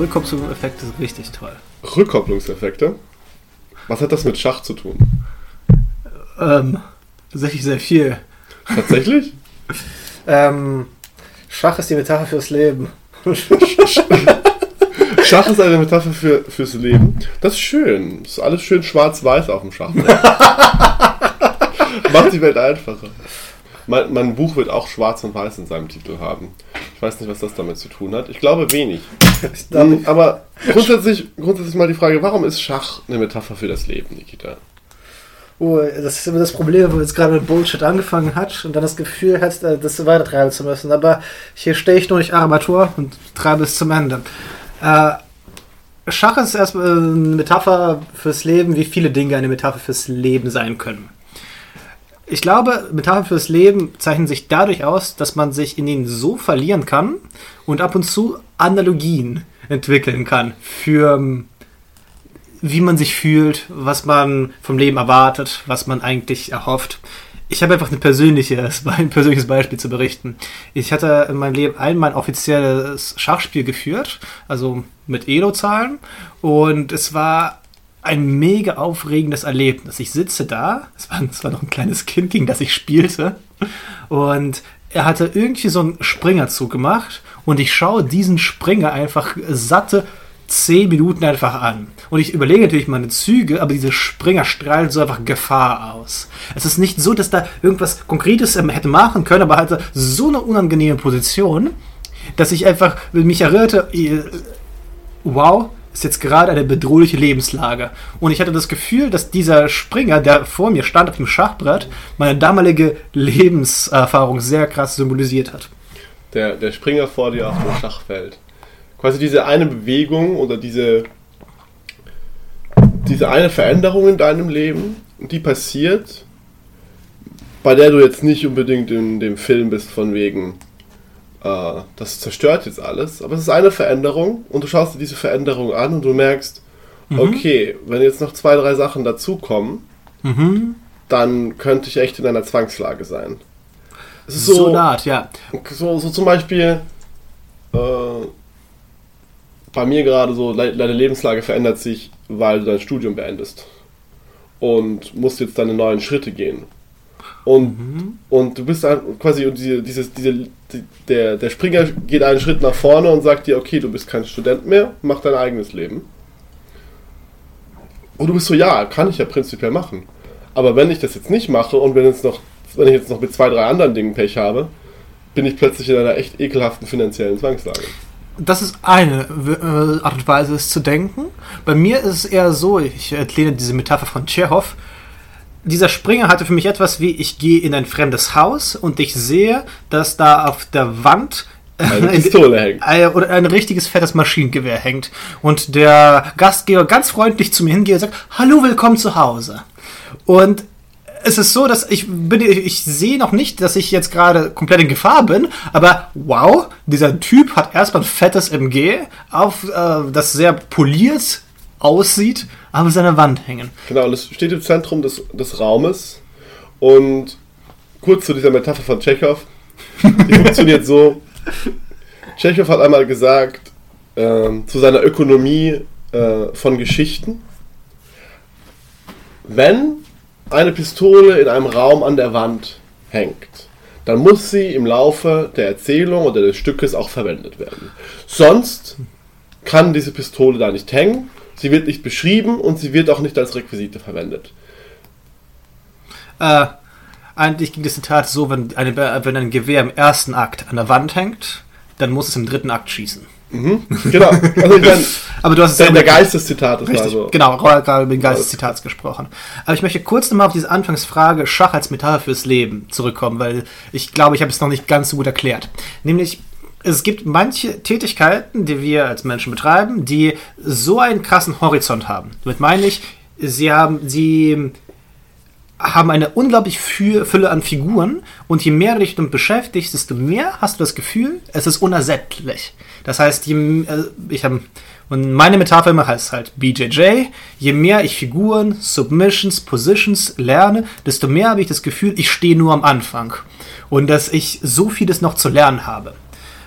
Rückkopplungseffekte richtig toll. Rückkopplungseffekte? Was hat das mit Schach zu tun? Ähm, tatsächlich sehr viel. Tatsächlich? Ähm, Schach ist die Metapher fürs Leben. Schach ist eine Metapher für, fürs Leben. Das ist schön. Das ist alles schön schwarz-weiß auf dem Schach. Macht die Welt einfacher. Mein, mein Buch wird auch schwarz und weiß in seinem Titel haben. Ich weiß nicht, was das damit zu tun hat. Ich glaube wenig. Mm, Aber grundsätzlich, grundsätzlich mal die Frage, warum ist Schach eine Metapher für das Leben, Nikita? oh, das ist immer das Problem, wo jetzt gerade mit Bullshit angefangen hat und dann das Gefühl hat, äh, das weiter treiben zu müssen. Aber hier stehe ich nur nicht Armatur und treibe es zum Ende. Äh, Schach ist erstmal eine Metapher fürs Leben, wie viele Dinge eine Metapher fürs Leben sein können. Ich glaube, Metaphern fürs Leben zeichnen sich dadurch aus, dass man sich in ihnen so verlieren kann und ab und zu Analogien entwickeln kann für ähm, wie man sich fühlt, was man vom Leben erwartet, was man eigentlich erhofft. Ich habe einfach ein persönliches, ein persönliches Beispiel zu berichten. Ich hatte in meinem Leben einmal ein offizielles Schachspiel geführt, also mit Elo-Zahlen, und es war ein mega aufregendes Erlebnis. Ich sitze da, es war, es war noch ein kleines Kind, gegen das ich spielte, und er hatte irgendwie so einen Springerzug gemacht und ich schaue diesen Springer einfach satte 10 Minuten einfach an. Und ich überlege natürlich meine Züge, aber diese Springer strahlen so einfach Gefahr aus. Es ist nicht so, dass da irgendwas Konkretes ähm, hätte machen können, aber hatte so eine unangenehme Position, dass ich einfach mich erinnerte, äh, wow, ist jetzt gerade eine bedrohliche Lebenslage. Und ich hatte das Gefühl, dass dieser Springer, der vor mir stand auf dem Schachbrett, meine damalige Lebenserfahrung sehr krass symbolisiert hat. Der, der Springer vor dir auf dem Schachfeld. Quasi diese eine Bewegung oder diese, diese eine Veränderung in deinem Leben, die passiert, bei der du jetzt nicht unbedingt in dem Film bist von wegen, äh, das zerstört jetzt alles, aber es ist eine Veränderung und du schaust dir diese Veränderung an und du merkst, okay, wenn jetzt noch zwei, drei Sachen dazukommen, Mhm. dann könnte ich echt in einer Zwangslage sein. Es ist So, so, Art, ja. so, so zum Beispiel äh, bei mir gerade so, de- deine Lebenslage verändert sich, weil du dein Studium beendest und musst jetzt deine neuen Schritte gehen. Und, und du bist dann quasi und diese, dieses, diese, die, der, der Springer geht einen Schritt nach vorne und sagt dir, okay, du bist kein Student mehr, mach dein eigenes Leben. Und du bist so, ja, kann ich ja prinzipiell machen. Aber wenn ich das jetzt nicht mache und wenn, jetzt noch, wenn ich jetzt noch mit zwei, drei anderen Dingen Pech habe, bin ich plötzlich in einer echt ekelhaften finanziellen Zwangslage. Das ist eine äh, Art und Weise, es zu denken. Bei mir ist es eher so, ich erkläre diese Metapher von Tschechow. Dieser Springer hatte für mich etwas wie, ich gehe in ein fremdes Haus und ich sehe, dass da auf der Wand äh, Eine Pistole hängt. ein, oder ein richtiges fettes Maschinengewehr hängt. Und der Gastgeber ganz freundlich zu mir hingeht und sagt, hallo, willkommen zu Hause. Und es ist so, dass ich bin, ich sehe noch nicht, dass ich jetzt gerade komplett in Gefahr bin, aber wow, dieser Typ hat erstmal ein fettes MG, auf äh, das sehr poliert aussieht, aber seine Wand hängen. Genau, und es steht im Zentrum des, des Raumes. Und kurz zu dieser Metapher von Tschechow. Die funktioniert so. Tschechow hat einmal gesagt, ähm, zu seiner Ökonomie äh, von Geschichten, wenn eine Pistole in einem Raum an der Wand hängt, dann muss sie im Laufe der Erzählung oder des Stückes auch verwendet werden. Sonst kann diese Pistole da nicht hängen, sie wird nicht beschrieben und sie wird auch nicht als Requisite verwendet. Äh, eigentlich ging das Zitat so, wenn, eine, wenn ein Gewehr im ersten Akt an der Wand hängt, dann muss es im dritten Akt schießen. Genau. Also ich meine, Aber du hast es ja der Geist des Zitates war Richtig, so. genau, gerade über den Geist des Zitats gesprochen. Aber ich möchte kurz nochmal auf diese Anfangsfrage Schach als Metapher fürs Leben zurückkommen, weil ich glaube, ich habe es noch nicht ganz so gut erklärt. Nämlich, es gibt manche Tätigkeiten, die wir als Menschen betreiben, die so einen krassen Horizont haben. Damit meine ich, sie haben, sie haben eine unglaublich Fülle an Figuren und je mehr du dich damit beschäftigst, desto mehr hast du das Gefühl, es ist unersättlich. Das heißt, je, äh, ich habe und meine Metapher immer heißt halt BJJ. Je mehr ich Figuren, Submissions, Positions lerne, desto mehr habe ich das Gefühl, ich stehe nur am Anfang und dass ich so vieles noch zu lernen habe.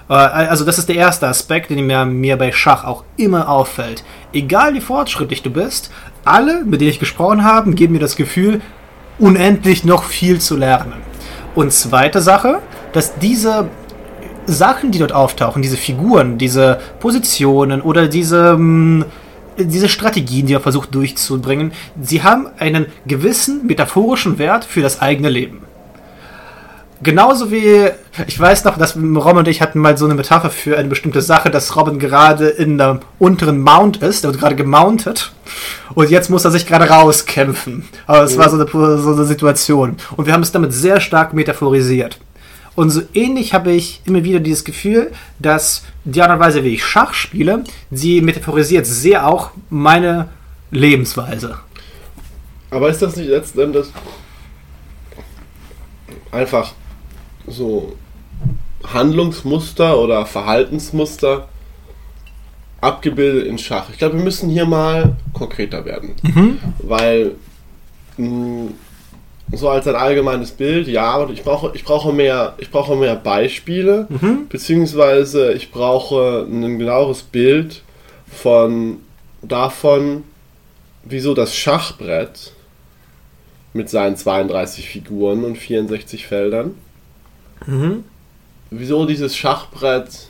Äh, also das ist der erste Aspekt, den mir, mir bei Schach auch immer auffällt. Egal wie fortschrittlich du bist, alle, mit denen ich gesprochen habe, geben mir das Gefühl, unendlich noch viel zu lernen. Und zweite Sache, dass diese Sachen, die dort auftauchen, diese Figuren, diese Positionen oder diese, hm, diese Strategien, die er versucht durchzubringen, sie haben einen gewissen metaphorischen Wert für das eigene Leben. Genauso wie, ich weiß noch, dass Robin und ich hatten mal so eine Metapher für eine bestimmte Sache, dass Robin gerade in der unteren Mount ist, der wird gerade gemountet und jetzt muss er sich gerade rauskämpfen. Aber es mhm. war so eine, so eine Situation. Und wir haben es damit sehr stark metaphorisiert. Und so ähnlich habe ich immer wieder dieses Gefühl, dass die Art und Weise, wie ich Schach spiele, sie metaphorisiert sehr auch meine Lebensweise. Aber ist das nicht letzten Endes einfach so Handlungsmuster oder Verhaltensmuster abgebildet in Schach. Ich glaube, wir müssen hier mal konkreter werden. Mhm. Weil mh, so als ein allgemeines Bild, ja, ich brauche, ich brauche mehr, ich brauche mehr Beispiele, mhm. beziehungsweise ich brauche ein genaueres Bild von davon, wieso das Schachbrett mit seinen 32 Figuren und 64 Feldern Mhm. Wieso dieses Schachbrett,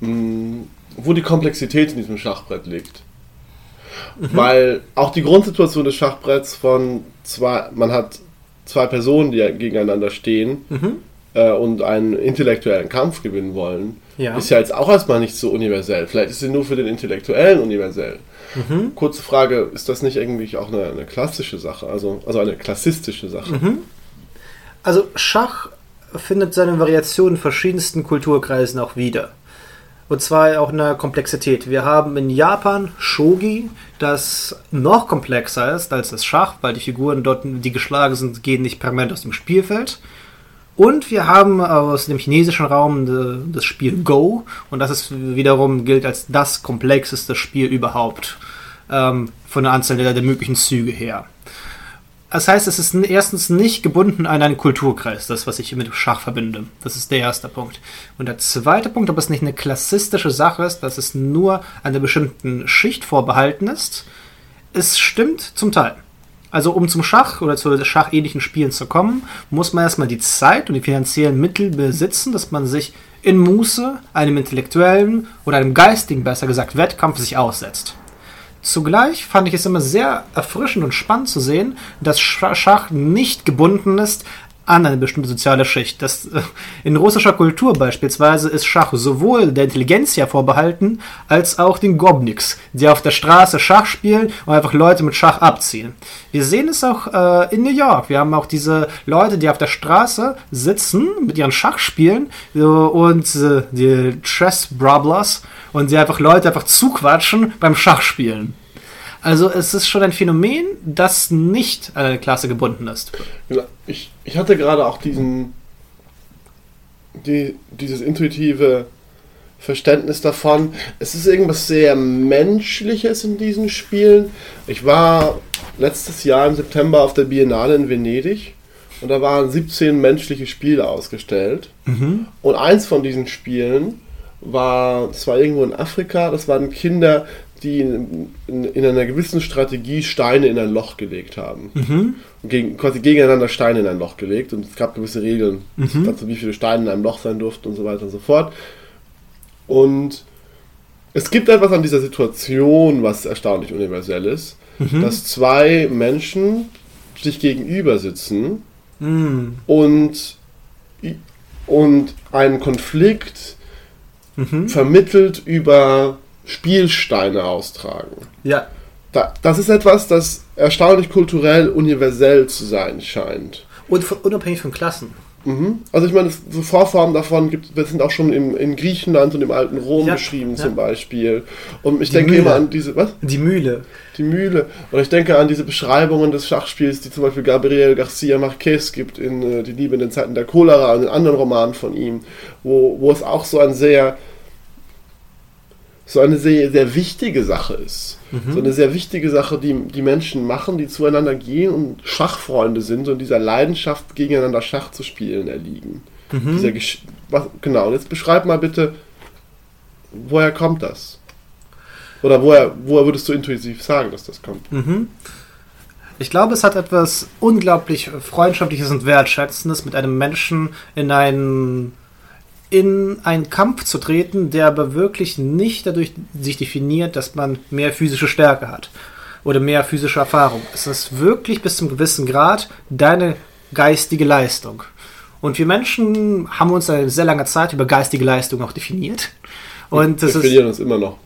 mh, hm, wo die Komplexität in diesem Schachbrett liegt. Mhm. Weil auch die Grundsituation des Schachbretts von zwei, man hat zwei Personen, die gegeneinander stehen mhm. äh, und einen intellektuellen Kampf gewinnen wollen, ja. ist ja jetzt auch erstmal nicht so universell. Vielleicht ist sie nur für den Intellektuellen universell. Mhm. Kurze Frage, ist das nicht irgendwie auch eine, eine klassische Sache, also, also eine klassistische Sache? Mhm. Also Schach findet seine Variation in verschiedensten Kulturkreisen auch wieder. Und zwar auch in der Komplexität. Wir haben in Japan Shogi, das noch komplexer ist als das Schach, weil die Figuren dort, die geschlagen sind, gehen nicht permanent aus dem Spielfeld. Und wir haben aus dem chinesischen Raum das Spiel Go. Und das ist wiederum gilt als das komplexeste Spiel überhaupt. Ähm, von der Anzahl der, der möglichen Züge her. Das heißt, es ist erstens nicht gebunden an einen Kulturkreis, das, was ich mit Schach verbinde. Das ist der erste Punkt. Und der zweite Punkt, ob es nicht eine klassistische Sache ist, dass es nur einer bestimmten Schicht vorbehalten ist, es stimmt zum Teil. Also um zum Schach oder zu schachähnlichen Spielen zu kommen, muss man erstmal die Zeit und die finanziellen Mittel besitzen, dass man sich in Muße, einem intellektuellen oder einem geistigen, besser gesagt, Wettkampf sich aussetzt. Zugleich fand ich es immer sehr erfrischend und spannend zu sehen, dass Schach nicht gebunden ist an eine bestimmte soziale Schicht. Das, äh, in russischer Kultur beispielsweise ist Schach sowohl der Intelligenz ja vorbehalten, als auch den Gobniks, die auf der Straße Schach spielen und einfach Leute mit Schach abziehen. Wir sehen es auch äh, in New York. Wir haben auch diese Leute, die auf der Straße sitzen, mit ihren Schachspielen äh, und äh, die Chess Brablers und sie einfach Leute einfach zuquatschen beim Schachspielen. Also es ist schon ein Phänomen, das nicht an eine Klasse gebunden ist. Ich, ich hatte gerade auch diesen, die, dieses intuitive Verständnis davon. Es ist irgendwas sehr Menschliches in diesen Spielen. Ich war letztes Jahr im September auf der Biennale in Venedig und da waren 17 menschliche Spiele ausgestellt. Mhm. Und eins von diesen Spielen war, das war irgendwo in Afrika, das waren Kinder, die in, in, in einer gewissen Strategie Steine in ein Loch gelegt haben. Mhm. Gegen, quasi gegeneinander Steine in ein Loch gelegt und es gab gewisse Regeln, mhm. dazu, wie viele Steine in einem Loch sein durften und so weiter und so fort. Und es gibt etwas an dieser Situation, was erstaunlich universell ist, mhm. dass zwei Menschen sich gegenüber sitzen mhm. und, und einen Konflikt mhm. vermittelt über Spielsteine austragen. Ja. Da, das ist etwas, das erstaunlich kulturell universell zu sein scheint. Und von, unabhängig von Klassen. Mhm. Also ich meine, so Vorformen davon gibt es sind auch schon im, in Griechenland und im alten Rom Ja, beschrieben ja. zum Beispiel. Und ich Die denke Mühle. immer an diese, was? Die Mühle. Die Mühle. Und ich denke an diese Beschreibungen des Schachspiels, die zum Beispiel Gabriel Garcia Marquez gibt in äh, Die Liebe in den Zeiten der Cholera und in anderen Romanen von ihm, wo, wo es auch so ein sehr so eine sehr, sehr wichtige Sache ist. So eine sehr wichtige Sache, die die Menschen machen, die zueinander gehen und Schachfreunde sind und dieser Leidenschaft, gegeneinander Schach zu spielen, erliegen. Dieser Gesch- was, genau, und jetzt beschreib mal bitte, woher kommt das? Oder woher, woher würdest du intuitiv sagen, dass das kommt? Mhm. Ich glaube, es hat etwas unglaublich Freundschaftliches und Wertschätzendes, mit einem Menschen in einen, in einen Kampf zu treten, der aber wirklich nicht dadurch sich definiert, dass man mehr physische Stärke hat oder mehr physische Erfahrung. Es ist wirklich bis zum gewissen Grad deine geistige Leistung. Und wir Menschen haben uns eine sehr lange Zeit über geistige Leistung auch definiert. Und das Wir verlieren uns immer noch.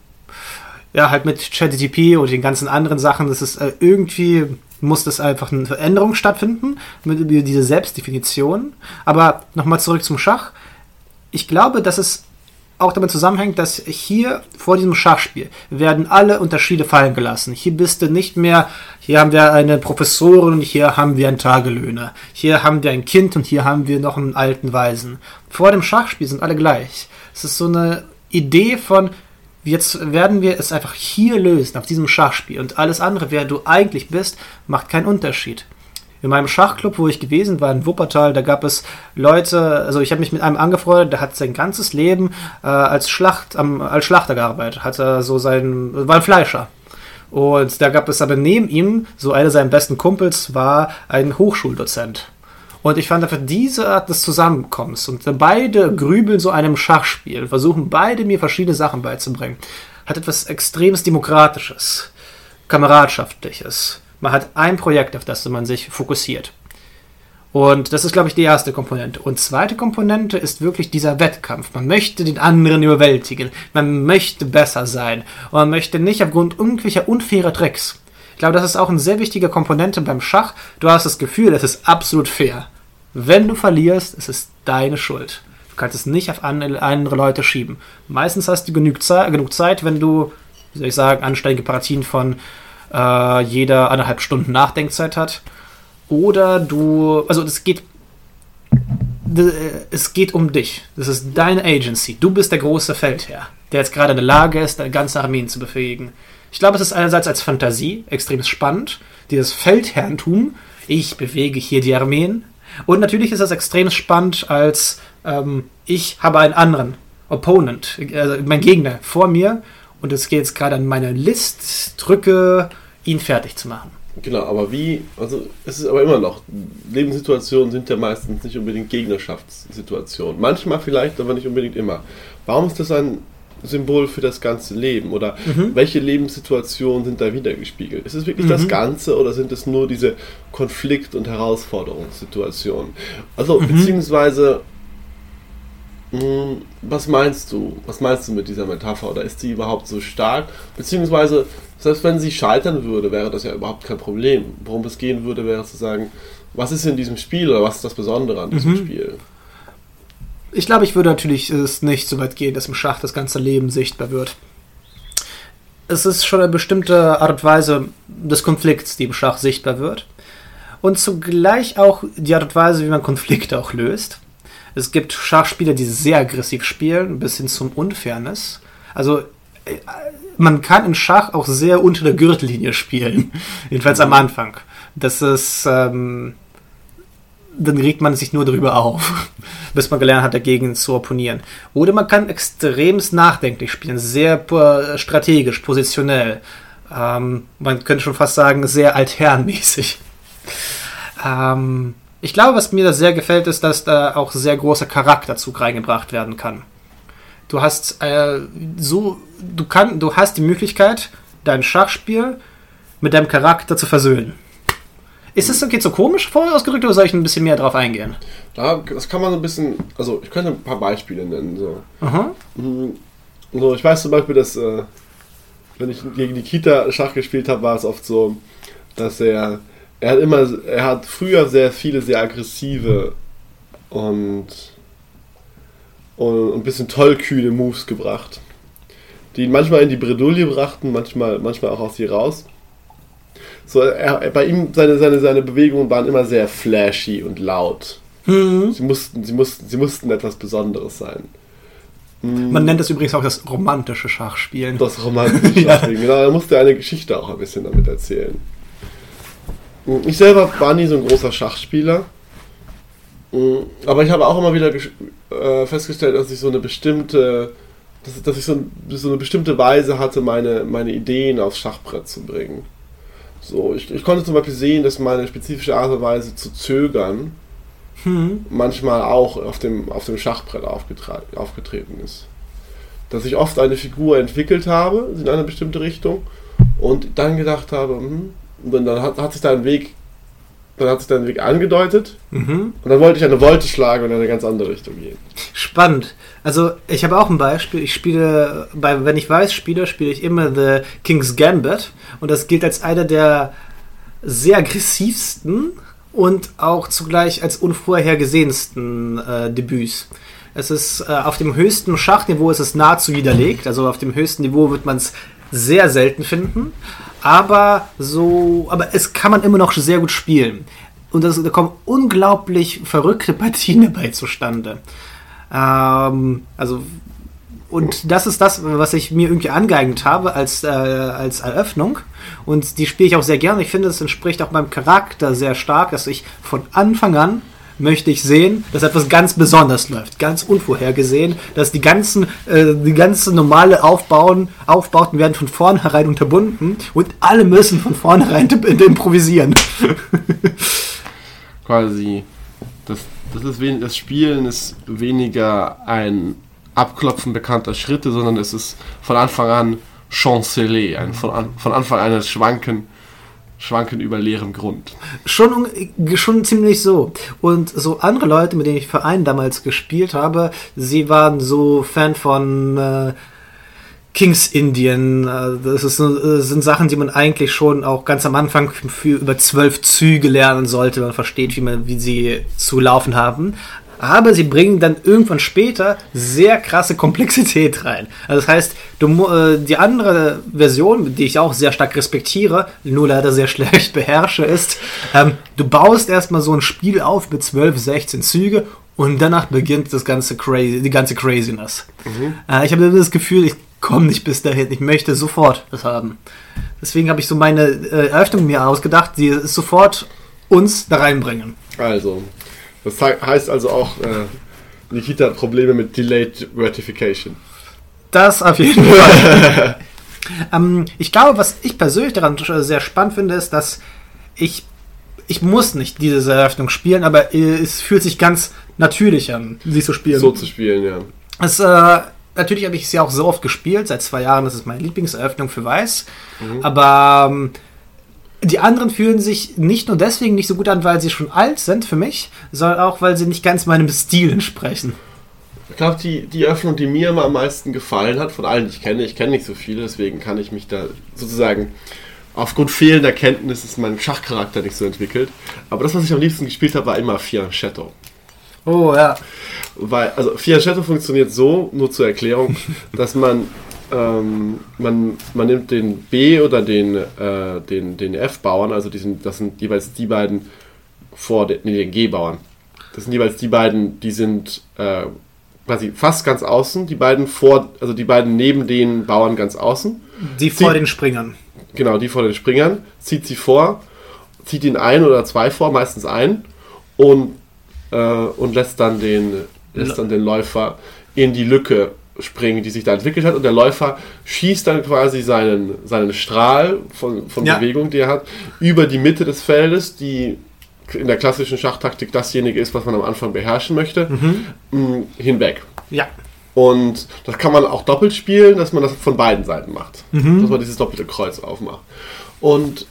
ja, halt mit ChatGPT und den ganzen anderen Sachen, das ist äh, irgendwie muss das einfach eine Veränderung stattfinden mit über diese Selbstdefinition. Aber nochmal zurück zum Schach. Ich glaube, dass es auch damit zusammenhängt, dass hier vor diesem Schachspiel werden alle Unterschiede fallen gelassen. Hier bist du nicht mehr, hier haben wir eine Professorin hier haben wir einen Tagelöhner. Hier haben wir ein Kind und hier haben wir noch einen alten Waisen. Vor dem Schachspiel sind alle gleich. Es ist so eine Idee von, jetzt werden wir es einfach hier lösen, auf diesem Schachspiel. Und alles andere, wer du eigentlich bist, macht keinen Unterschied. In meinem Schachclub, wo ich gewesen war, in Wuppertal, da gab es Leute, also ich habe mich mit einem angefreundet, der hat sein ganzes Leben äh, als, Schlacht, am, als Schlachter gearbeitet, hat er so sein, war ein Fleischer. Und da gab es aber neben ihm, so einer seiner besten Kumpels war ein Hochschuldozent. Und ich fand einfach diese Art des Zusammenkommens und beide grübeln so einem Schachspiel, versuchen beide mir verschiedene Sachen beizubringen, hat etwas extremes Demokratisches, Kameradschaftliches. Man hat ein Projekt, auf das man sich fokussiert. Und das ist, glaube ich, die erste Komponente. Und zweite Komponente ist wirklich dieser Wettkampf. Man möchte den anderen überwältigen. Man möchte besser sein. Und man möchte nicht aufgrund irgendwelcher unfairer Tricks. Ich glaube, das ist auch eine sehr wichtige Komponente beim Schach. Du hast das Gefühl, es ist absolut fair. Wenn du verlierst, es ist deine Schuld. Du kannst es nicht auf an- andere Leute schieben. Meistens hast du genug Zeit wenn du, wie soll ich sagen, anständige Partien von äh, jeder anderthalb Stunden Nachdenkzeit hat. Oder du, also es geht, d- es geht um dich. Das ist deine Agency. Du bist der große Feldherr, der jetzt gerade in der Lage ist, deine ganze Armeen zu befähigen. Ich glaube, es ist einerseits als Fantasie extrem spannend, dieses Feldherrentum. Ich bewege hier die Armeen. Und natürlich ist es extrem spannend als ähm, ich habe einen anderen Opponent, also mein Gegner vor mir und es geht jetzt gerade an meine List, drücke, ihn fertig zu machen. Genau, aber wie, also es ist aber immer noch, Lebenssituationen sind ja meistens nicht unbedingt Gegnerschaftssituationen. Manchmal vielleicht, aber nicht unbedingt immer. Warum ist das ein Symbol für das ganze Leben? Oder welche Lebenssituationen sind da wiedergespiegelt? Ist es wirklich das Ganze oder sind es nur diese Konflikt- und Herausforderungssituationen? Also, beziehungsweise, mh, was meinst du? Was meinst du mit dieser Metapher? Oder ist sie überhaupt so stark? Beziehungsweise, selbst wenn sie scheitern würde, wäre das ja überhaupt kein Problem. Worum es gehen würde, wäre zu sagen, was ist in diesem Spiel oder was ist das Besondere an diesem Spiel? Ich glaube, ich würde natürlich es nicht so weit gehen, dass im Schach das ganze Leben sichtbar wird. Es ist schon eine bestimmte Art und Weise des Konflikts, die im Schach sichtbar wird. Und zugleich auch die Art und Weise, wie man Konflikte auch löst. Es gibt Schachspieler, die sehr aggressiv spielen, bis hin zum Unfairness. Also äh, man kann in Schach auch sehr unter der Gürtellinie spielen. Jedenfalls am Anfang. Das ist, ähm, dann regt man sich nur darüber auf, bis man gelernt hat, dagegen zu opponieren. Oder man kann extremst nachdenklich spielen, sehr po- strategisch, positionell. Ähm, man könnte schon fast sagen, sehr altherrenmäßig. Ähm, ich glaube, was mir da sehr gefällt, ist, dass da auch sehr großer Charakterzug reingebracht werden kann. Du hast äh, so, du kann, du hast die Möglichkeit, dein Schachspiel mit deinem Charakter zu versöhnen. Ist das geht so komisch vorher ausgedrückt oder soll ich ein bisschen mehr drauf eingehen? Da, das kann man so ein bisschen, also ich könnte ein paar Beispiele nennen. So. Aha. So, ich weiß zum Beispiel, dass äh, wenn ich gegen die Kita Schach gespielt habe, war es oft so, dass er er hat immer, er hat früher sehr viele sehr aggressive und, und ein bisschen tollkühne Moves gebracht, die ihn manchmal in die Bredouille brachten, manchmal, manchmal auch aus ihr raus. So, er, bei ihm, seine, seine, seine Bewegungen waren immer sehr flashy und laut. Mhm. Sie, mussten, sie, mussten, sie mussten etwas Besonderes sein. Man nennt das übrigens auch das romantische Schachspielen. Das romantische Ja. Schachspielen. Genau, er musste eine Geschichte auch ein bisschen damit erzählen. Ich selber war nie so ein großer Schachspieler. Aber ich habe auch immer wieder äh, festgestellt, dass ich so eine bestimmte, dass, dass ich so, ein, so eine bestimmte Weise hatte, meine, meine Ideen aufs Schachbrett zu bringen. So, ich, ich konnte zum Beispiel sehen, dass meine spezifische Art und Weise zu zögern Hm. manchmal auch auf dem, auf dem Schachbrett aufgetreten ist. Dass ich oft eine Figur entwickelt habe in eine bestimmte Richtung und dann gedacht habe, hm, und dann, dann hat, hat sich da ein Weg, dann hat sich da ein Weg angedeutet Mhm. und dann wollte ich eine Wolte schlagen und in eine ganz andere Richtung gehen. Spannend. Also ich habe auch ein Beispiel. Ich spiele, bei, wenn ich weiß spiele, spiele ich immer The King's Gambit. Und das gilt als einer der sehr aggressivsten und auch zugleich als unvorhergesehensten äh, Debüts. Es ist äh, auf dem höchsten Schachniveau ist es nahezu widerlegt. Also auf dem höchsten Niveau wird man es sehr selten finden. Aber so, aber es kann man immer noch sehr gut spielen. Und das, da kommen unglaublich verrückte Partien dabei zustande. Ähm, also, und das ist das, was ich mir irgendwie angeeignet habe als, äh, als Eröffnung. Und die spiele ich auch sehr gerne. Ich finde, es entspricht auch meinem Charakter sehr stark, dass ich von Anfang an möchte ich sehen, dass etwas ganz besonders läuft, ganz unvorhergesehen, dass die ganzen, äh, die ganzen normale Aufbauen, Aufbauten werden von vornherein unterbunden und alle müssen von vornherein improvisieren. Quasi, das, das, ist wen, das Spielen ist weniger ein Abklopfen bekannter Schritte, sondern es ist von Anfang an chancelé, ein, von, an, von Anfang an ein Schwanken, Schwanken über leerem Grund. Schon, schon ziemlich so. Und so andere Leute, mit denen ich Verein damals gespielt habe, sie waren so Fan von äh, Kings Indian. Äh, das ist, äh, sind Sachen, die man eigentlich schon auch ganz am Anfang für über zwölf Züge lernen sollte. Man versteht, wie, man, wie sie zu laufen haben. Aber sie bringen dann irgendwann später sehr krasse Komplexität rein. Also das heißt, du, äh, die andere Version, die ich auch sehr stark respektiere, nur leider sehr schlecht beherrsche, ist, ähm, du baust erstmal so ein Spiel auf mit 12, 16 Züge und danach beginnt das ganze crazy, die ganze Craziness. Äh, ich habe das Gefühl, ich komme nicht bis dahin. Ich möchte sofort das haben. Deswegen habe ich so meine äh, Eröffnung mir ausgedacht, die es sofort uns da reinbringen. Also, das he- heißt also auch, äh, Nikita hat Probleme mit Delayed Gratification. Das auf jeden Fall. ähm, ich glaube, was ich persönlich daran sehr spannend finde, ist, dass ich ich muss nicht diese Eröffnung spielen, aber äh, es fühlt sich ganz natürlich an, sie zu spielen. So zu spielen, ja. Es, äh, natürlich habe ich sie auch so oft gespielt, seit zwei Jahren, das ist meine Lieblingseröffnung für Weiß. Aber ähm, die anderen fühlen sich nicht nur deswegen nicht so gut an, weil sie schon alt sind für mich, sondern auch, weil sie nicht ganz meinem Stil entsprechen. Ich glaube, die, die Öffnung, die mir immer am meisten gefallen hat, von allen, die ich kenne, ich kenne nicht so viele, deswegen kann ich mich da sozusagen aufgrund fehlender Kenntnis ist mein Schachcharakter nicht so entwickelt. Aber das, was ich am liebsten gespielt habe, war immer Fianchetto. Oh ja. Weil, also Fianchetto funktioniert so, nur zur Erklärung, dass man, ähm, man, man nimmt den B oder den, äh, den, den F-Bauern, also diesen, das sind jeweils die beiden vor den, nee, den G-Bauern. Das sind jeweils die beiden, die sind äh, quasi fast ganz außen, die beiden vor, also die beiden neben den Bauern ganz außen. Die vor Sie- den Springern. Genau, die vor den Springern, zieht sie vor, zieht ihn ein oder zwei vor, meistens ein, und, äh, und lässt, dann den, lässt dann den Läufer in die Lücke springen, die sich da entwickelt hat. Und der Läufer schießt dann quasi seinen, seinen Strahl von, von Ja. Bewegung, die er hat, über die Mitte des Feldes, die in der klassischen Schachtaktik dasjenige ist, was man am Anfang beherrschen möchte, mh, hinweg. Ja. Und das kann man auch doppelt spielen, dass man das von beiden Seiten macht. Dass man dieses doppelte Kreuz aufmacht. Und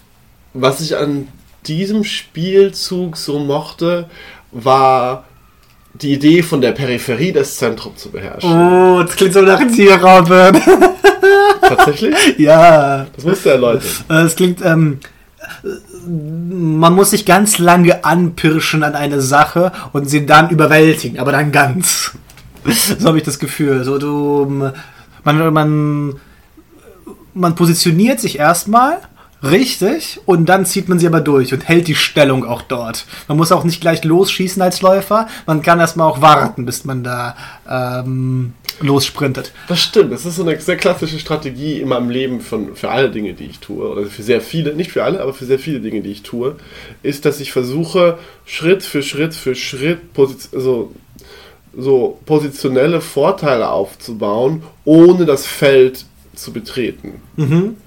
was ich an diesem Spielzug so mochte, war die Idee von der Peripherie das Zentrum zu beherrschen. Oh, das klingt so nach Tierrauben. Tatsächlich? ja. Das musst du erläutern. Äh, Es klingt, ähm, man muss sich ganz lange anpirschen an eine Sache und sie dann überwältigen, aber dann ganz. So habe ich das Gefühl. So du, man, man, man positioniert sich erstmal richtig und dann zieht man sie aber durch und hält die Stellung auch dort. Man muss auch nicht gleich losschießen als Läufer. Man kann erstmal auch warten, bis man da ähm, lossprintet. Das stimmt. Das ist so eine sehr klassische Strategie in meinem Leben von, für alle Dinge, die ich tue, oder für sehr viele, nicht für alle, aber für sehr viele Dinge, die ich tue, ist, dass ich versuche, Schritt für Schritt für Schritt also, so positionelle Vorteile aufzubauen, ohne das Feld zu betreten. Mhm.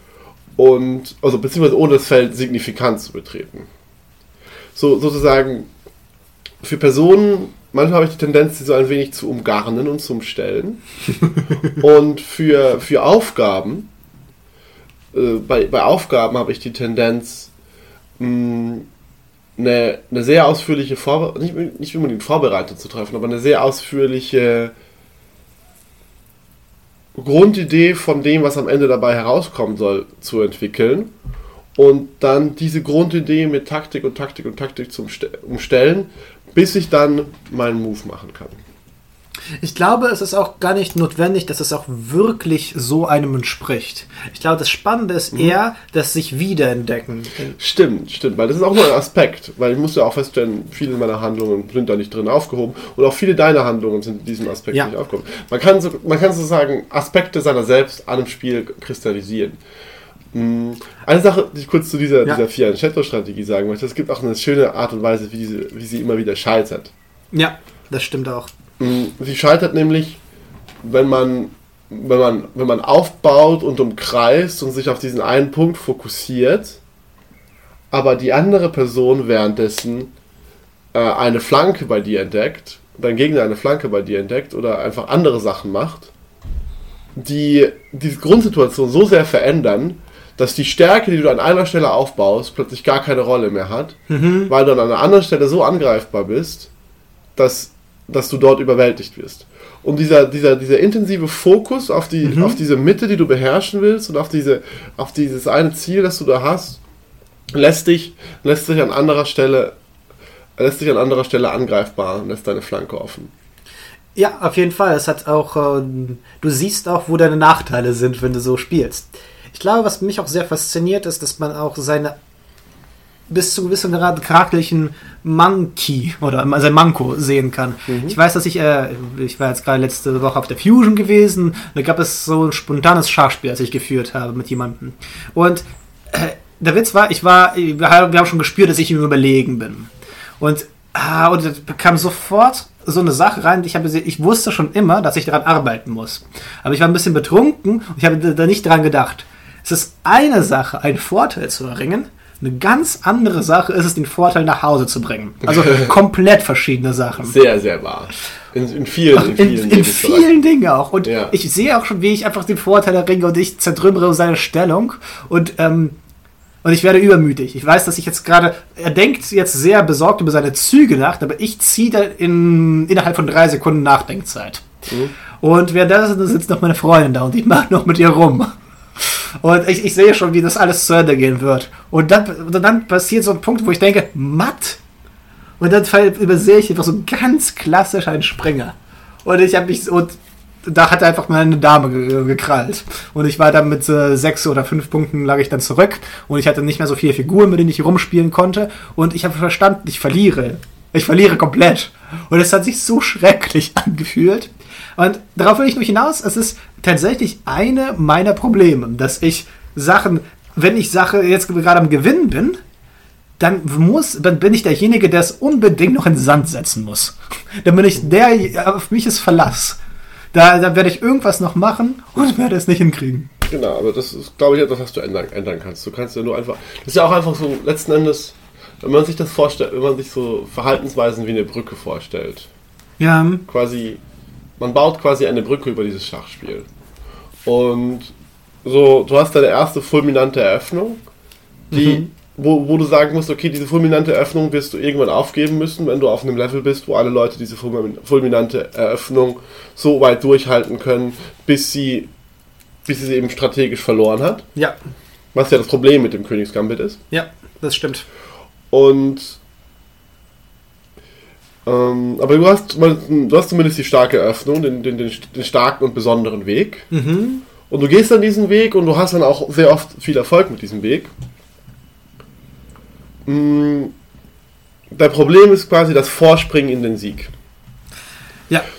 Und, also beziehungsweise ohne das Feld signifikant zu betreten. So sozusagen für Personen, manchmal habe ich die Tendenz, sie so ein wenig zu umgarnen und zu umstellen. und für, für Aufgaben, äh, bei, bei Aufgaben habe ich die Tendenz, mh, eine, eine sehr ausführliche Vorbereitung, nicht, nicht unbedingt Vorbereitung zu treffen, aber eine sehr ausführliche Grundidee von dem, was am Ende dabei herauskommen soll, zu entwickeln und dann diese Grundidee mit Taktik und Taktik und Taktik zu umstellen, bis ich dann meinen Move machen kann. Ich glaube, es ist auch gar nicht notwendig, dass es auch wirklich so einem entspricht. Ich glaube, das Spannende ist mhm. eher, dass sich wiederentdecken. Stimmt, stimmt, weil das ist auch nur ein Aspekt, weil ich muss ja auch feststellen, viele meiner Handlungen sind da nicht drin aufgehoben und auch viele deiner Handlungen sind in diesem Aspekt ja. nicht aufgehoben. Man kann, so, man kann sozusagen Aspekte seiner selbst an einem Spiel kristallisieren. Mm, eine Sache, die ich kurz zu dieser, ja. dieser Fianchetto-Strategie sagen möchte, es gibt auch eine schöne Art und Weise, wie, diese, wie sie immer wieder scheitert. Ja, das stimmt auch. Mm, sie scheitert nämlich, wenn man, wenn man, wenn man aufbaut und umkreist und sich auf diesen einen Punkt fokussiert, aber die andere Person währenddessen äh, eine Flanke bei dir entdeckt, dein Gegner eine Flanke bei dir entdeckt oder einfach andere Sachen macht, die die Grundsituation so sehr verändern, dass die Stärke, die du an einer Stelle aufbaust, plötzlich gar keine Rolle mehr hat, mhm. weil du an einer anderen Stelle so angreifbar bist, dass dass du dort überwältigt wirst. Und dieser, dieser, dieser intensive Fokus auf, die, mhm. auf diese Mitte, die du beherrschen willst und auf, diese, auf dieses eine Ziel, das du da hast, lässt dich, lässt dich an anderer Stelle, lässt dich an anderer Stelle angreifbar und lässt deine Flanke offen. Ja, auf jeden Fall. Es hat auch, äh, du siehst auch, wo deine Nachteile sind, wenn du so spielst. Ich glaube, was mich auch sehr fasziniert, ist, dass man auch seine bis zu gewissen Grad charakterlichen Monkey oder also Manko sehen kann. Mhm. Ich weiß, dass ich, äh, ich war jetzt gerade letzte Woche auf der Fusion gewesen, da gab es so ein spontanes Schachspiel, das ich geführt habe mit jemandem. Und äh, der Witz war, ich war, wir haben schon gespürt, dass ich ihm überlegen bin. Und, ah, und es kam sofort so eine Sache rein, ich, habe, ich wusste schon immer, dass ich daran arbeiten muss. Aber ich war ein bisschen betrunken und ich habe da nicht dran gedacht. Es ist eine Sache, einen Vorteil zu erringen, eine ganz andere Sache ist es, den Vorteil nach Hause zu bringen. Also komplett verschiedene Sachen. Sehr, sehr wahr. In, in vielen, in vielen, in, in vielen Dingen auch. Und ja. ich sehe auch schon, wie ich einfach den Vorteil erringe und ich zertrümmere seine Stellung. Und, ähm, und ich werde übermütig. Ich weiß, dass ich jetzt gerade, er denkt jetzt sehr besorgt über seine Züge nach, aber ich ziehe da in, innerhalb von drei Sekunden Nachdenkzeit. Mhm. Und währenddessen sitzt noch meine Freundin da und ich mache noch mit ihr rum. Und ich, ich sehe schon, wie das alles zu Ende gehen wird. Und dann, und dann passiert so ein Punkt, wo ich denke, matt. Und dann übersehe ich einfach so ganz klassisch einen Springer. Und ich habe mich, und da hat einfach mal eine Dame gekrallt. Und ich war dann mit äh, sechs oder fünf Punkten lag ich dann zurück. Und ich hatte nicht mehr so viele Figuren, mit denen ich rumspielen konnte. Und ich habe verstanden, ich verliere. Ich verliere komplett. Und es hat sich so schrecklich angefühlt. Und darauf will ich nur hinaus, es ist tatsächlich eine meiner Probleme, dass ich Sachen, wenn ich Sache jetzt gerade am Gewinnen bin, dann muss, dann bin ich derjenige, der es unbedingt noch in den Sand setzen muss. Dann bin ich der, auf mich ist Verlass. Da, da werde ich irgendwas noch machen und werde es nicht hinkriegen. Genau, aber das ist, glaube ich, etwas, was du ändern, ändern kannst. Du kannst ja nur einfach, das ist ja auch einfach so, letzten Endes, wenn man sich das vorstellt, wenn man sich so Verhaltensweisen wie eine Brücke vorstellt. Ja. Quasi man baut quasi eine Brücke über dieses Schachspiel. Und so, du hast deine erste fulminante Eröffnung, die, mhm. wo, wo du sagen musst, okay, diese fulminante Eröffnung wirst du irgendwann aufgeben müssen, wenn du auf einem Level bist, wo alle Leute diese fulminante Eröffnung so weit durchhalten können, bis sie, bis sie eben strategisch verloren hat. Ja. Was ja das Problem mit dem Königsgambit ist. Ja. Das stimmt. Und ähm, aber du hast, du hast zumindest die starke Öffnung, den, den, den, den starken und besonderen Weg. Mhm. Und du gehst dann diesen Weg und du hast dann auch sehr oft viel Erfolg mit diesem Weg. Mm, Dein Problem ist quasi das Vorspringen in den Sieg. Ja.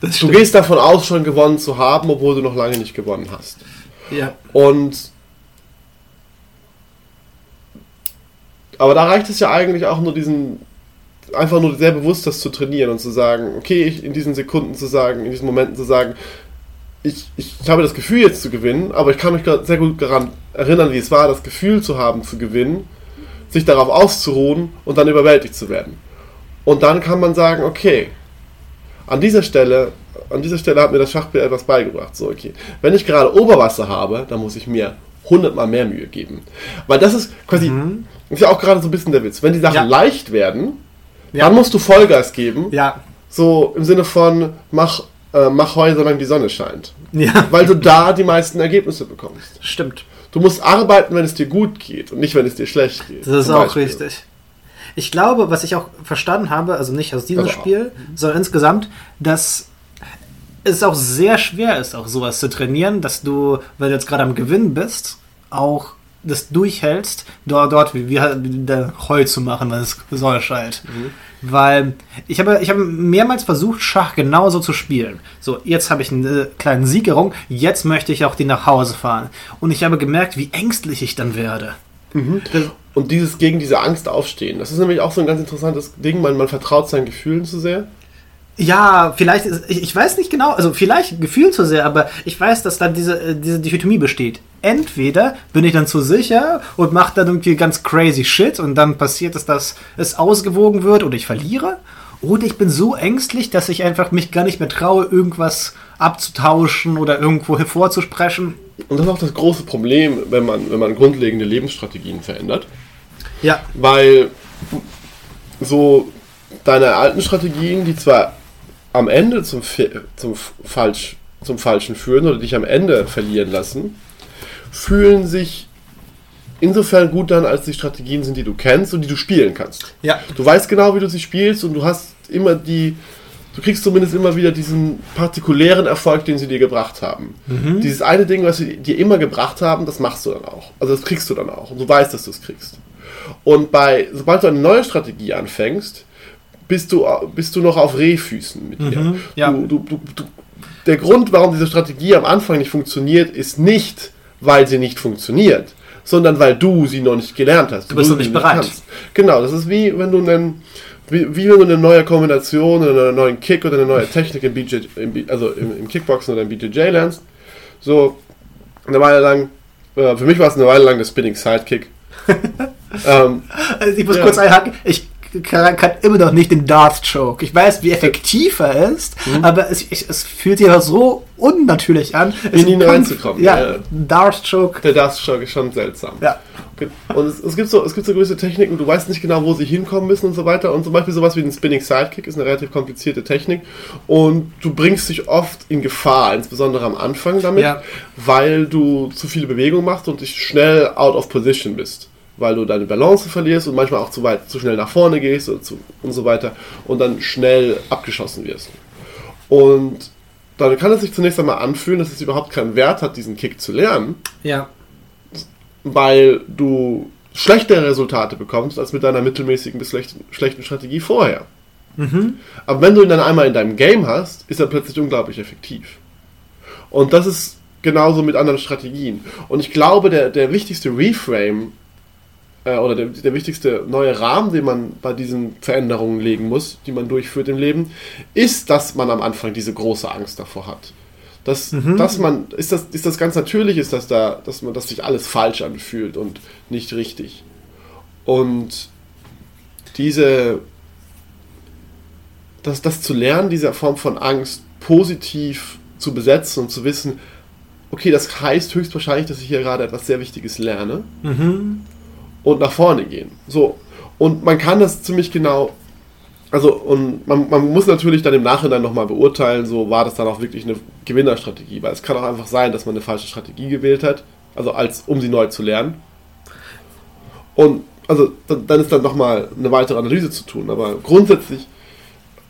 Du stimmt. gehst davon aus, schon gewonnen zu haben, obwohl du noch lange nicht gewonnen hast. Ja. Und aber da reicht es ja eigentlich auch nur diesen einfach nur sehr bewusst das zu trainieren und zu sagen, okay, ich in diesen Sekunden zu sagen, in diesen Momenten zu sagen, ich, ich, habe das Gefühl jetzt zu gewinnen, aber ich kann mich sehr gut daran erinnern, wie es war, das Gefühl zu haben zu gewinnen, sich darauf auszuruhen und dann überwältigt zu werden. Und dann kann man sagen, okay, an dieser Stelle, an dieser Stelle hat mir das Schachspiel etwas beigebracht. So, okay. Wenn ich gerade Oberwasser habe, dann muss ich mir hundertmal mehr Mühe geben. Weil das ist quasi, ist ja auch gerade so ein bisschen der Witz. Wenn die Sachen Ja. leicht werden, Ja. dann musst du Vollgas geben. Ja. So im Sinne von, mach, äh, mach heu, solange die Sonne scheint. Ja. Weil du da die meisten Ergebnisse bekommst. Stimmt. Du musst arbeiten, wenn es dir gut geht und nicht, wenn es dir schlecht geht. Das ist auch Beispiel. richtig. Ich glaube, was ich auch verstanden habe, also nicht aus diesem Also. Spiel, sondern insgesamt, dass es auch sehr schwer ist, auch sowas zu trainieren, dass du, weil du jetzt gerade am Gewinn bist, auch das durchhältst, dort, dort wie, wie, der Heu zu machen, wenn es Sonne scheint. Weil ich habe, ich habe mehrmals versucht, Schach genauso zu spielen. So, jetzt habe ich eine kleine Siegerung, jetzt möchte ich auch die nach Hause fahren. Und ich habe gemerkt, wie ängstlich ich dann werde. Das, Und dieses gegen diese Angst aufstehen, das ist nämlich auch so ein ganz interessantes Ding, man, man vertraut seinen Gefühlen zu sehr. Ja, vielleicht, ist, ich, ich weiß nicht genau, also vielleicht gefühlt zu sehr, aber ich weiß, dass dann diese, äh, diese Dichotomie besteht. Entweder bin ich dann zu sicher und mache dann irgendwie ganz crazy Shit und dann passiert es, dass es ausgewogen wird oder ich verliere. Oder ich bin so ängstlich, dass ich einfach mich gar nicht mehr traue, irgendwas abzutauschen oder irgendwo hervorzusprechen. Und das ist auch das große Problem, wenn man, wenn man grundlegende Lebensstrategien verändert. Ja, Weil so deine alten Strategien, die zwar am Ende zum, zum, Falsch, zum Falschen führen oder dich am Ende verlieren lassen, fühlen sich insofern gut an, als die Strategien sind, die du kennst und die du spielen kannst. ja, Du weißt genau, wie du sie spielst und du hast immer die, du kriegst zumindest immer wieder diesen partikulären Erfolg, den sie dir gebracht haben. Dieses eine Ding, was sie dir immer gebracht haben, das machst du dann auch. Also das kriegst du dann auch und du weißt, dass du es kriegst. Und bei, sobald du eine neue Strategie anfängst, bist du, bist du noch auf Rehfüßen mit dir. ja. Du, du, du, der Grund, warum diese Strategie am Anfang nicht funktioniert, ist nicht, weil sie nicht funktioniert, sondern weil du sie noch nicht gelernt hast. Du bist noch nicht bereit. Genau, das ist wie wenn du einen, wie, wie wenn du eine neue Kombination oder einen neuen Kick oder eine neue Technik im BJ, im, also im, im Kickboxen oder im BJJ lernst. So eine Weile lang, äh, für mich war es eine Weile lang der Spinning Sidekick. ähm, Also ich muss Ja. kurz einhaken. Ich kann, kann immer noch nicht den Dart Choke. Ich weiß, wie effektiv er ist, Mhm. aber es, ich, es fühlt sich aber so unnatürlich an. In ihn reinzukommen, Ja, ja. Dart Choke. der Dust Shock ist schon seltsam. Ja. Und es, es, gibt so, es gibt so gewisse Techniken, du weißt nicht genau, wo sie hinkommen müssen und so weiter. Und zum Beispiel sowas wie ein Spinning Sidekick ist eine relativ komplizierte Technik. Und du bringst dich oft in Gefahr, insbesondere am Anfang damit, Ja. weil du zu viele Bewegungen machst und dich schnell out of position bist. Weil du deine Balance verlierst und manchmal auch zu weit, zu schnell nach vorne gehst und, zu, und so weiter und dann schnell abgeschossen wirst. Und dann kann es sich zunächst einmal anfühlen, dass es überhaupt keinen Wert hat, diesen Kick zu lernen Ja. weil du schlechtere Resultate bekommst als mit deiner mittelmäßigen bis schlechten, schlechten Strategie vorher. Aber wenn du ihn dann einmal in deinem Game hast, ist er plötzlich unglaublich effektiv. Und das ist genauso mit anderen Strategien. Und ich glaube, der, der wichtigste Reframe äh, oder der, der wichtigste neue Rahmen, den man bei diesen Veränderungen legen muss, die man durchführt im Leben, ist, dass man am Anfang diese große Angst davor hat. Dass, dass man, ist das, ist das ganz natürlich, ist das da, dass man, dass sich alles falsch anfühlt und nicht richtig. Und diese, das, das zu lernen, diese Form von Angst positiv zu besetzen und zu wissen, okay, das heißt höchstwahrscheinlich, dass ich hier gerade etwas sehr Wichtiges lerne und nach vorne gehen. So. Und man kann das ziemlich genau, also, und man, man muss natürlich dann im Nachhinein nochmal beurteilen, so war das dann auch wirklich eine Gewinnerstrategie, weil es kann auch einfach sein, dass man eine falsche Strategie gewählt hat, also als, um sie neu zu lernen. Und also dann ist dann nochmal eine weitere Analyse zu tun. Aber grundsätzlich,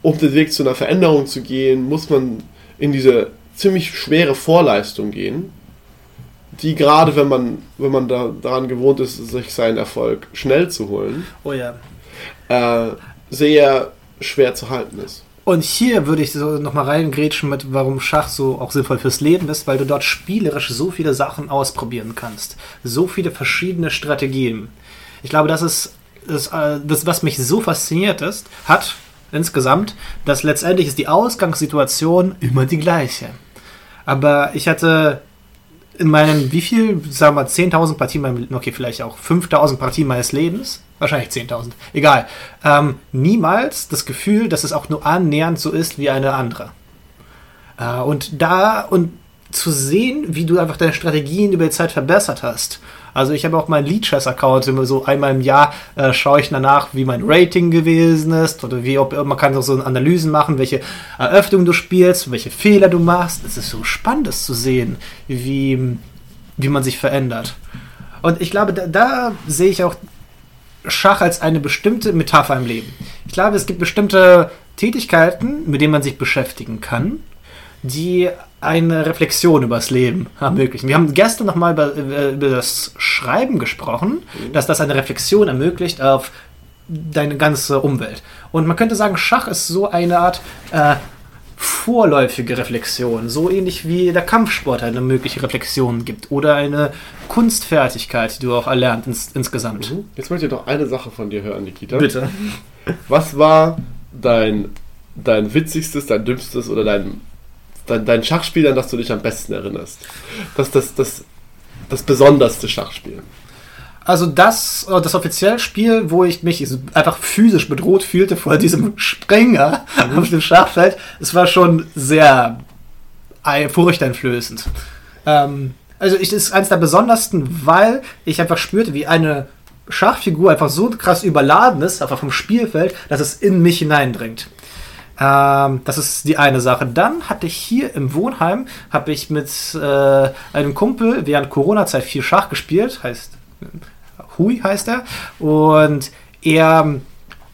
um den Weg zu einer Veränderung zu gehen, muss man in diese ziemlich schwere Vorleistung gehen, die gerade, wenn man, wenn man da, daran gewohnt ist, sich seinen Erfolg schnell zu holen, Oh ja. äh, sehr schwer zu halten ist. Und hier würde ich so nochmal reingrätschen mit, warum Schach so auch sinnvoll fürs Leben ist, weil du dort spielerisch so viele Sachen ausprobieren kannst. So viele verschiedene Strategien. Ich glaube, das ist das, äh, das was mich so fasziniert ist, hat insgesamt, dass letztendlich ist die Ausgangssituation immer die gleiche. Aber ich hatte in meinen, wie viel, sagen wir 10.000 Partien, meinem- okay, vielleicht auch 5.000 Partien meines Lebens, wahrscheinlich 10.000, egal, ähm, niemals das Gefühl, dass es auch nur annähernd so ist wie eine andere. Äh, und da, und zu sehen, wie du einfach deine Strategien über die Zeit verbessert hast. Also ich habe auch meinen Lead Chess Account immer so einmal im Jahr äh, schaue ich danach, wie mein Rating gewesen ist oder wie ob man kann auch so Analysen machen, welche Eröffnungen du spielst, welche Fehler du machst. Es ist so spannend, das zu sehen, wie wie man sich verändert. Und ich glaube, da, da sehe ich auch Schach als eine bestimmte Metapher im Leben. Ich glaube, es gibt bestimmte Tätigkeiten, mit denen man sich beschäftigen kann, die eine Reflexion über das Leben ermöglichen. Wir haben gestern nochmal über, über das Schreiben gesprochen, dass das eine Reflexion ermöglicht auf deine ganze Umwelt. Und man könnte sagen, Schach ist so eine Art äh, vorläufige Reflexion, so ähnlich wie der Kampfsport eine mögliche Reflexion gibt oder eine Kunstfertigkeit, die du auch erlernt ins, insgesamt. Jetzt möchte ich noch eine Sache von dir hören, Nikita. Bitte. Was war dein, dein witzigstes, dein dümmstes oder dein, dein, dein Schachspiel, an das du dich am besten erinnerst? Das das, das, das besonderste Schachspiel. Also das, äh, das offizielle Spiel, wo ich mich einfach physisch bedroht fühlte vor diesem Springer auf dem Schachfeld, es war schon sehr ei- furchteinflößend. Ähm, also das ist eines der besondersten, weil ich einfach spürte, wie eine Schachfigur einfach so krass überladen ist, einfach vom Spielfeld, dass es in mich hineindringt. Ähm, das ist die eine Sache. Dann hatte ich hier im Wohnheim, habe ich mit äh, einem Kumpel während Corona-Zeit viel Schach gespielt, heißt Hui heißt er. Und er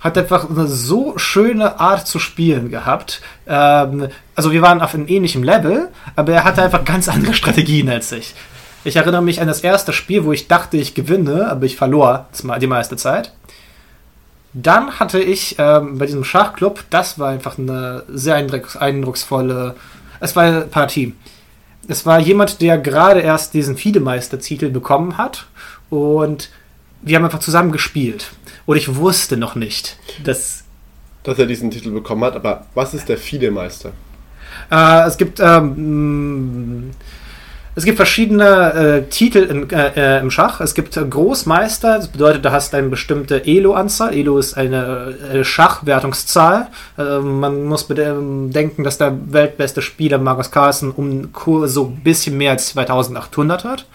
hat einfach eine so schöne Art zu spielen gehabt. Ähm, also wir waren auf einem ähnlichen Level, aber er hatte einfach ganz andere Strategien als ich. Ich erinnere mich an das erste Spiel, wo ich dachte, ich gewinne, aber ich verlor die meiste Zeit. Dann hatte ich ähm, bei diesem Schachclub, das war einfach eine sehr eindrucks eindrucksvolle, es war eine Partie. Es war jemand, der gerade erst diesen Fiedemeister-Titel bekommen hat und wir haben einfach zusammen gespielt. Und ich wusste noch nicht, dass Dass er diesen Titel bekommen hat, aber was ist der Fidemeister? Äh, es gibt ähm, es gibt verschiedene äh, Titel in, äh, äh, im Schach. Es gibt äh, Großmeister, das bedeutet, du hast eine bestimmte Elo-Anzahl. Elo ist eine äh, Schachwertungszahl. Äh, man muss bedenken, dass der weltbeste Spieler Magnus Carlsen um so ein bisschen mehr als 2800 hat.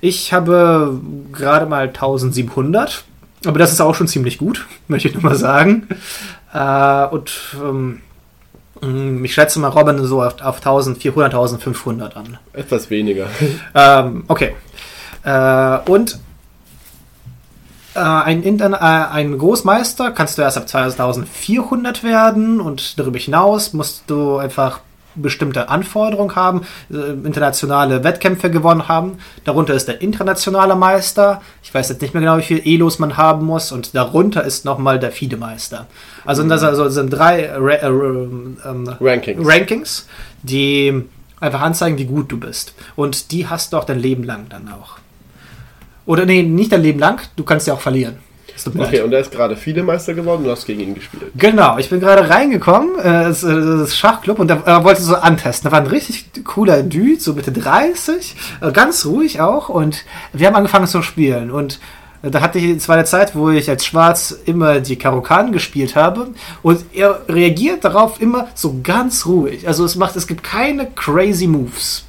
Ich habe gerade mal 1700, aber das ist auch schon ziemlich gut, möchte ich nur mal sagen. Äh, und ähm, ich schätze mal Robin so auf, auf 1400, 1500 an. Etwas weniger. Ähm, okay. Äh, und äh, ein, Intern äh, ein Großmeister kannst du erst ab 2400 werden und darüber hinaus musst du einfach bestimmte Anforderungen haben, äh, internationale Wettkämpfe gewonnen haben. Darunter ist der internationale Meister. Ich weiß jetzt nicht mehr genau, wie viel Elos man haben muss. Und darunter ist nochmal der FIDE-Meister. Also das also sind drei Ra äh, ähm, Rankings. Rankings, die einfach anzeigen, wie gut du bist. Und die hast du auch dein Leben lang dann auch. Oder nee, nicht dein Leben lang, du kannst ja auch verlieren. Okay, leid. und er ist gerade Fidemeister geworden und du hast gegen ihn gespielt. Genau, ich bin gerade reingekommen, äh, das, äh, das Schachclub, und er äh, wollte so antesten. Da war ein richtig cooler Dude, so Mitte 30, äh, ganz ruhig auch, und wir haben angefangen zu spielen. Und äh, da hatte ich, es war eine Zeit, wo ich als Schwarz immer die Karokan gespielt habe, und er reagiert darauf immer so ganz ruhig. Also es macht, es gibt keine crazy Moves.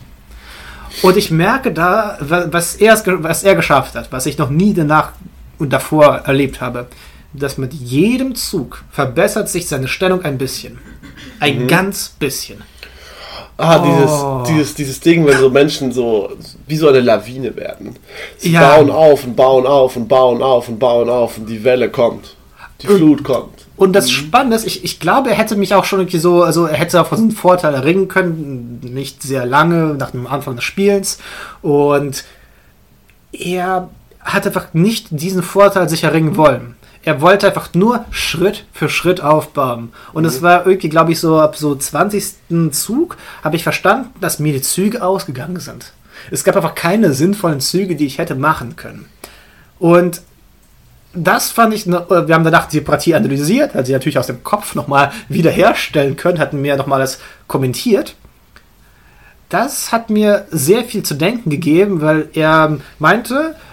Und ich merke da, wa- was er, was er geschafft hat, was ich noch nie danach und davor erlebt habe, dass mit jedem Zug verbessert sich seine Stellung ein bisschen. Ein ganz bisschen. Ah, Oh. dieses, dieses, dieses Ding, wenn so Menschen so wie so eine Lawine werden. Sie Ja. bauen auf und bauen auf und bauen auf und bauen auf und die Welle kommt. Die Flut kommt. Und das Spannende ist, ich, ich glaube, er hätte mich auch schon irgendwie so, also er hätte auch so einem Vorteil erringen können, nicht sehr lange, nach dem Anfang des Spiels. Und er hat einfach nicht diesen Vorteil sich erringen wollen. Er wollte einfach nur Schritt für Schritt aufbauen. Und es war irgendwie, glaube ich, so ab so 20. Zug habe ich verstanden, dass mir die Züge ausgegangen sind. Es gab einfach keine sinnvollen Züge, die ich hätte machen können. Und das fand ich, ne- wir haben danach die Partie analysiert, hat sie natürlich aus dem Kopf nochmal wiederherstellen können, hatten mir nochmal das kommentiert. Das hat mir sehr viel zu denken gegeben, weil er meinte, äh,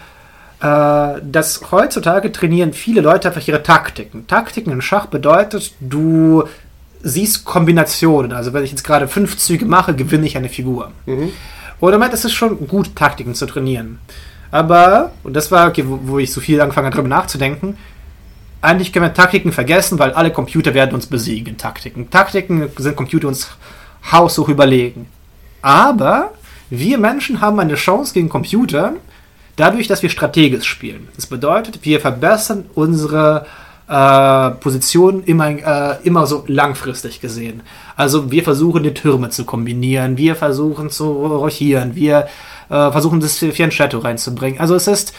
dass heutzutage trainieren viele Leute einfach ihre Taktiken. Taktiken im Schach bedeutet, du siehst Kombinationen. Also wenn ich jetzt gerade fünf Züge mache, gewinne ich eine Figur. Und er meint, es ist schon gut, Taktiken zu trainieren. Aber, und das war, okay, wo, wo ich so viel angefangen habe, darüber nachzudenken, eigentlich können wir Taktiken vergessen, weil alle Computer werden uns besiegen in Taktiken. Taktiken sind Computer uns haushoch überlegen. Aber wir Menschen haben eine Chance gegen Computer, dadurch, dass wir strategisch spielen. Das bedeutet, wir verbessern unsere äh, Position immer, äh, immer so langfristig gesehen. Also wir versuchen die Türme zu kombinieren, wir versuchen zu rochieren, wir äh, versuchen das Fianchetto reinzubringen. Also es ist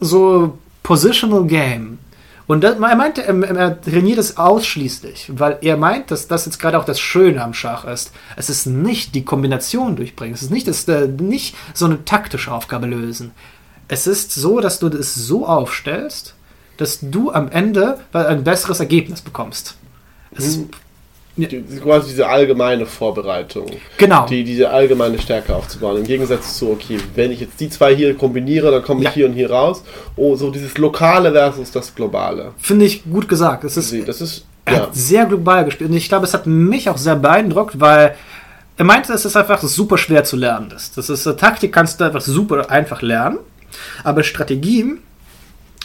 so Positional Game. Und das, er meinte, er, er trainiert es ausschließlich, weil er meint, dass das jetzt gerade auch das Schöne am Schach ist. Es ist nicht die Kombination durchbringen, es ist nicht, das, äh, nicht so eine taktische Aufgabe lösen. Es ist so, dass du das so aufstellst, dass du am Ende ein besseres Ergebnis bekommst. Es ist, Die, die- quasi diese allgemeine Vorbereitung. genau. Die, diese allgemeine Stärke aufzubauen. Im Gegensatz zu, okay, wenn ich jetzt die zwei hier kombiniere, dann komme ich Ja. hier und hier raus. Oh, so dieses Lokale versus das Globale. Finde ich gut gesagt. Es ist, Das ist, Er ja. hat sehr global gespielt und ich glaube, es hat mich auch sehr beeindruckt, weil er meinte, dass es einfach super schwer zu lernen ist. Das ist eine Taktik, kannst du einfach super einfach lernen, aber Strategien,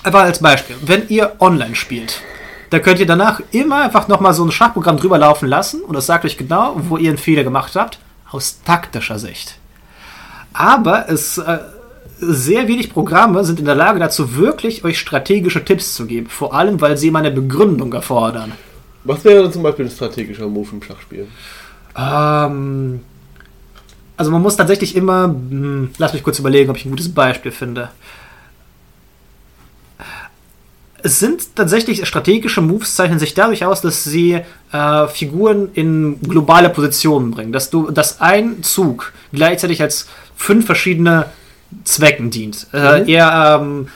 aber als Beispiel, wenn ihr online spielt, da könnt ihr danach immer einfach nochmal so ein Schachprogramm drüber laufen lassen und das sagt euch genau, wo ihr einen Fehler gemacht habt, aus taktischer Sicht. Aber es äh, sehr wenig Programme sind in der Lage dazu, wirklich euch strategische Tipps zu geben. Vor allem, weil sie immer eine Begründung erfordern. Was wäre denn zum Beispiel ein strategischer Move im Schachspiel? Ähm, also man muss tatsächlich immer, hm, lass mich kurz überlegen, ob ich ein gutes Beispiel finde. Es sind tatsächlich strategische Moves, zeichnen sich dadurch aus, dass sie äh, Figuren in globale Positionen bringen. Dass du, dass ein Zug gleichzeitig als fünf verschiedene Zwecken dient. Äh, eher, ähm,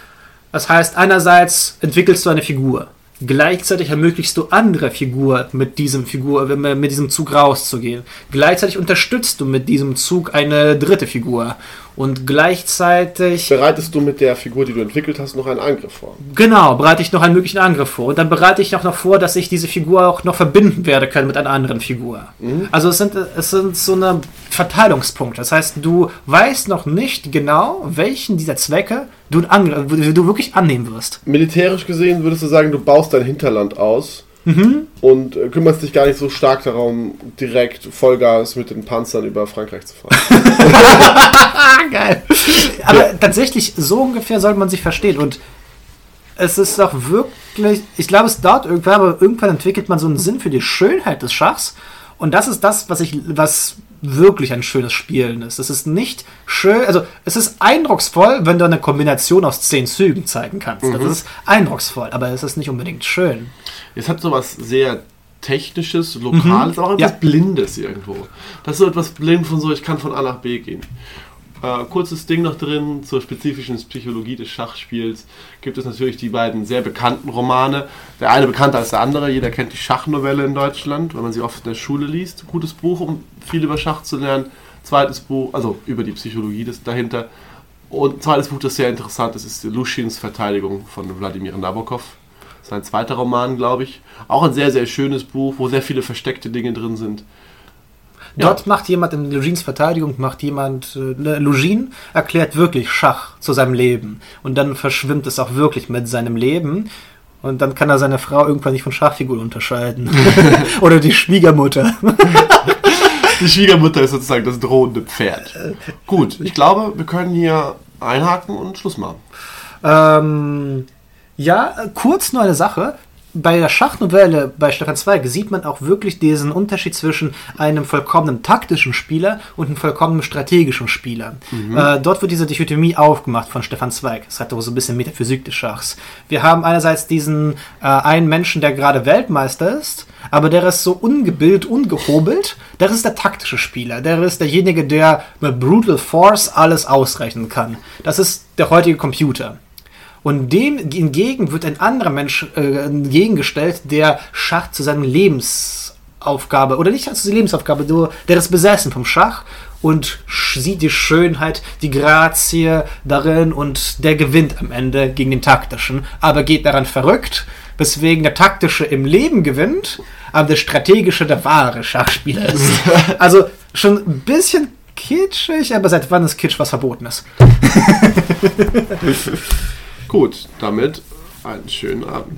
das heißt, einerseits entwickelst du eine Figur. Gleichzeitig ermöglichst du andere Figur mit diesem Figur, äh, mit diesem Zug rauszugehen. Gleichzeitig unterstützt du mit diesem Zug eine dritte Figur. Und gleichzeitig, Bereitest du mit der Figur, die du entwickelt hast, noch einen Angriff vor? genau, bereite ich noch einen möglichen Angriff vor. Und dann bereite ich auch noch vor, dass ich diese Figur auch noch verbinden werde können mit einer anderen Figur. Also es sind, es sind so eine Verteilungspunkte. Das heißt, du weißt noch nicht genau, welchen dieser Zwecke du, du wirklich annehmen wirst. Militärisch gesehen würdest du sagen, du baust dein Hinterland aus und äh, kümmerst dich gar nicht so stark darum, direkt Vollgas mit den Panzern über Frankreich zu fahren. Ah, geil. Aber tatsächlich, so ungefähr sollte man sich verstehen. Und es ist auch wirklich, ich glaube, es dauert irgendwann, aber irgendwann entwickelt man so einen Sinn für die Schönheit des Schachs. Und das ist das, was ich, was wirklich ein schönes Spielen ist. Es ist nicht schön, also es ist eindrucksvoll, wenn du eine Kombination aus zehn Zügen zeigen kannst. Das ist eindrucksvoll, aber es ist nicht unbedingt schön. Es hat sowas sehr Technisches, Lokales, aber auch etwas Ja. Blindes irgendwo. Das ist so etwas blind von so, ich kann von A nach B gehen. Äh, kurzes Ding noch drin zur spezifischen Psychologie des Schachspiels gibt es natürlich die beiden sehr bekannten Romane. Der eine bekannter als der andere. Jeder kennt die Schachnovelle in Deutschland, wenn man sie oft in der Schule liest. Gutes Buch, um viel über Schach zu lernen. Zweites Buch, also über die Psychologie des dahinter. Und zweites Buch, das sehr interessant ist, ist Luschins Verteidigung von Wladimir Nabokov. Sein zweiter Roman, glaube ich. Auch ein sehr, sehr schönes Buch, wo sehr viele versteckte Dinge drin sind. Ja. Dort macht jemand in Lugins Verteidigung, macht jemand, äh, ne, Lugin erklärt wirklich Schach zu seinem Leben. Und dann verschwimmt es auch wirklich mit seinem Leben. Und dann kann er seine Frau irgendwann nicht von Schachfiguren unterscheiden. Oder die Schwiegermutter. Die Schwiegermutter ist sozusagen das drohende Pferd. Gut, ich glaube, wir können hier einhaken und Schluss machen. Ähm, ja, kurz nur eine Sache. Bei der Schachnovelle bei Stefan Zweig sieht man auch wirklich diesen Unterschied zwischen einem vollkommenen taktischen Spieler und einem vollkommenen strategischen Spieler. Äh, dort wird diese Dichotomie aufgemacht von Stefan Zweig. Das hat auch so ein bisschen Metaphysik des Schachs. Wir haben einerseits diesen äh, einen Menschen, der gerade Weltmeister ist, aber der ist so ungebildet, ungehobelt. Der ist der taktische Spieler. Der ist derjenige, der mit Brutal Force alles ausrechnen kann. Das ist der heutige Computer. Und dem hingegen wird ein anderer Mensch äh, entgegengestellt, der Schach zu seiner Lebensaufgabe, oder nicht zu seiner Lebensaufgabe, der ist besessen vom Schach und sieht die Schönheit, die Grazie darin und der gewinnt am Ende gegen den taktischen, aber geht daran verrückt, weswegen der taktische im Leben gewinnt, aber der strategische der wahre Schachspieler ist. also schon ein bisschen kitschig, aber seit wann ist Kitsch was Verbotenes? Gut, damit einen schönen Abend.